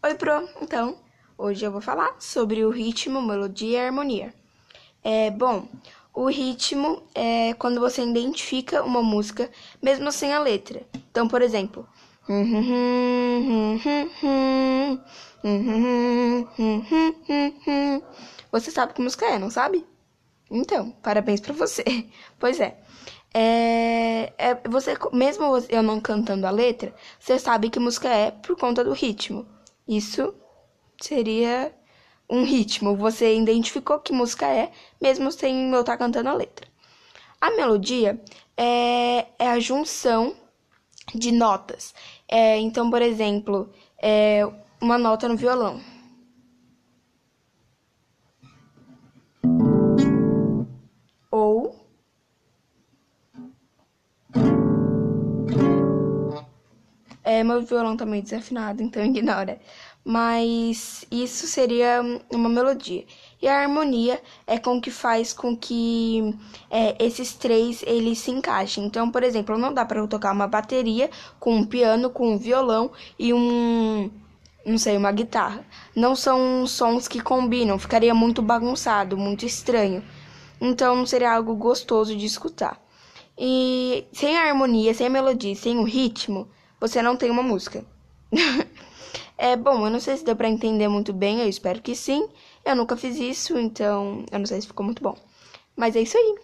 Oi, Pro! Então, hoje eu vou falar sobre o ritmo, melodia e harmonia. É, bom, o ritmo é quando você identifica uma música mesmo sem a letra. Então, por exemplo, você sabe que música é, não sabe? Então, parabéns pra você. Pois é. É, é, você, mesmo eu não cantando a letra, você sabe que música é por conta do ritmo. Isso seria um ritmo. Você identificou que música é, mesmo sem eu estar cantando a letra. A melodia é, é a junção de notas. É, então, por exemplo, é uma nota no violão. É, meu violão tá meio desafinado, então ignora. Mas isso seria uma melodia. E a harmonia é com que faz com que é, esses três eles se encaixem. Então, por exemplo, não dá para eu tocar uma bateria com um piano, com um violão e um não sei, uma guitarra. Não são sons que combinam, ficaria muito bagunçado, muito estranho. Então não seria algo gostoso de escutar. E sem a harmonia, sem a melodia, sem o ritmo, você não tem uma música. é bom, eu não sei se deu para entender muito bem, eu espero que sim. Eu nunca fiz isso, então eu não sei se ficou muito bom. Mas é isso aí.